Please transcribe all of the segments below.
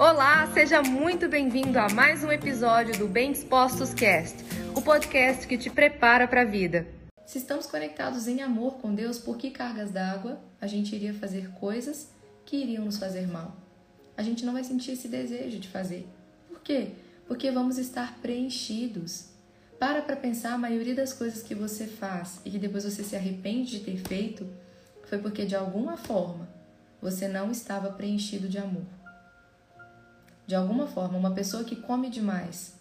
Olá, seja muito bem-vindo a mais um episódio do Bem Dispostos Cast, o podcast que te prepara para a vida. Se estamos conectados em amor com Deus, por que cargas d'água a gente iria fazer coisas que iriam nos fazer mal? A gente não vai sentir esse desejo de fazer. Por quê? Porque vamos estar preenchidos. Para para pensar, a maioria das coisas que você faz e que depois você se arrepende de ter feito foi porque de alguma forma você não estava preenchido de amor. De alguma forma, uma pessoa que come demais,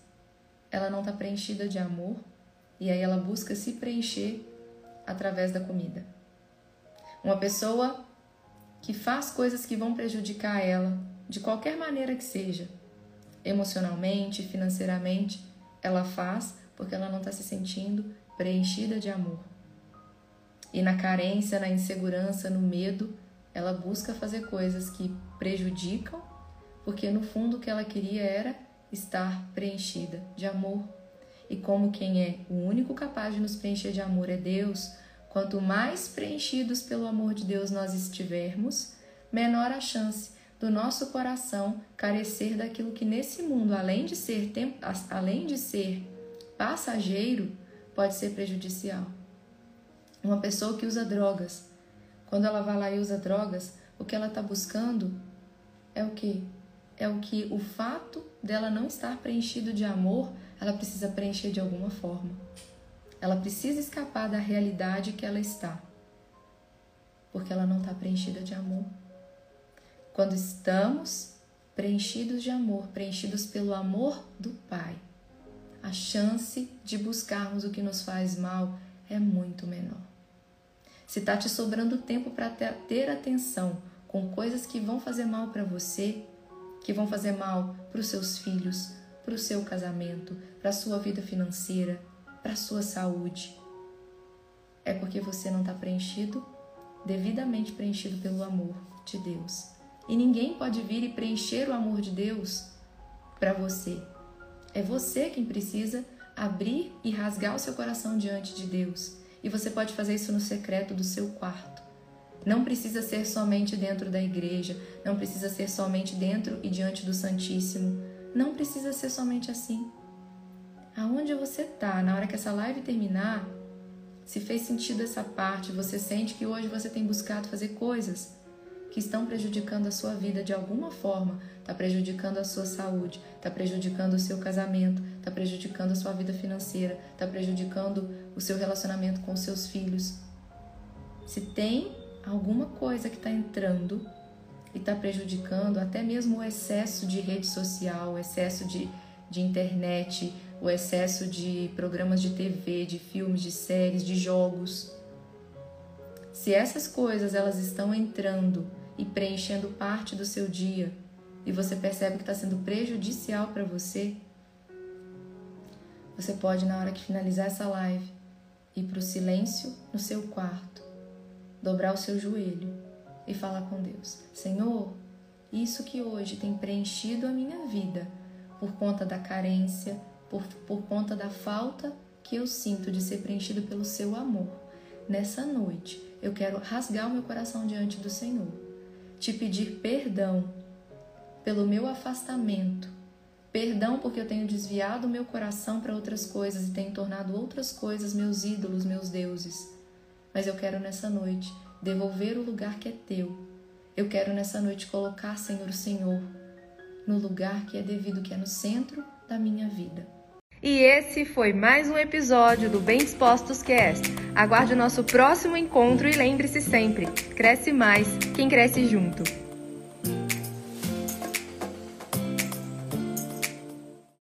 ela não está preenchida de amor e aí ela busca se preencher através da comida. Uma pessoa que faz coisas que vão prejudicar ela, de qualquer maneira que seja, emocionalmente, financeiramente, ela faz porque ela não está se sentindo preenchida de amor. E na carência, na insegurança, no medo, ela busca fazer coisas que prejudicam porque no fundo o que ela queria era estar preenchida de amor. E como quem é o único capaz de nos preencher de amor é Deus, quanto mais preenchidos pelo amor de Deus nós estivermos, menor a chance do nosso coração carecer daquilo que nesse mundo, além de ser além de ser passageiro, pode ser prejudicial. Uma pessoa que usa drogas, quando ela vai lá e usa drogas, o que ela está buscando é o que? É o que o fato dela não estar preenchido de amor, ela precisa preencher de alguma forma. Ela precisa escapar da realidade que ela está, porque ela não está preenchida de amor. Quando estamos preenchidos de amor, preenchidos pelo amor do Pai, a chance de buscarmos o que nos faz mal é muito menor. Se está te sobrando tempo para ter atenção com coisas que vão fazer mal para você, que vão fazer mal para os seus filhos, para o seu casamento, para a sua vida financeira, para a sua saúde. É porque você não está preenchido, devidamente preenchido pelo amor de Deus. E ninguém pode vir e preencher o amor de Deus para você. É você quem precisa abrir e rasgar o seu coração diante de Deus. E você pode fazer isso no secreto do seu quarto. Não precisa ser somente dentro da igreja, não precisa ser somente dentro e diante do Santíssimo. Não precisa ser somente assim. Aonde você está, na hora que essa live terminar, se fez sentido essa parte, você sente que hoje você tem buscado fazer coisas que estão prejudicando a sua vida de alguma forma, está prejudicando a sua saúde, está prejudicando o seu casamento, está prejudicando a sua vida financeira, está prejudicando o seu relacionamento com os seus filhos. Se tem alguma coisa que está entrando e está prejudicando até mesmo o excesso de rede social, o excesso de, de internet, o excesso de programas de TV, de filmes, de séries, de jogos. Se essas coisas elas estão entrando e preenchendo parte do seu dia e você percebe que está sendo prejudicial para você, você pode, na hora que finalizar essa live, ir para o silêncio no seu quarto dobrar o seu joelho e falar com Deus: Senhor, isso que hoje tem preenchido a minha vida por conta da carência, por, por conta da falta que eu sinto de ser preenchido pelo seu amor. Nessa noite, eu quero rasgar o meu coração diante do Senhor, te pedir perdão pelo meu afastamento, perdão porque eu tenho desviado o meu coração para outras coisas e tenho tornado outras coisas meus ídolos, meus deuses. Mas eu quero nessa noite devolver o lugar que é teu. Eu quero nessa noite colocar, Senhor, o Senhor no lugar que é devido, que é no centro da minha vida. E esse foi mais um episódio do Bem Dispostos Cast. Aguarde o nosso próximo encontro e lembre-se sempre: cresce mais quem cresce junto.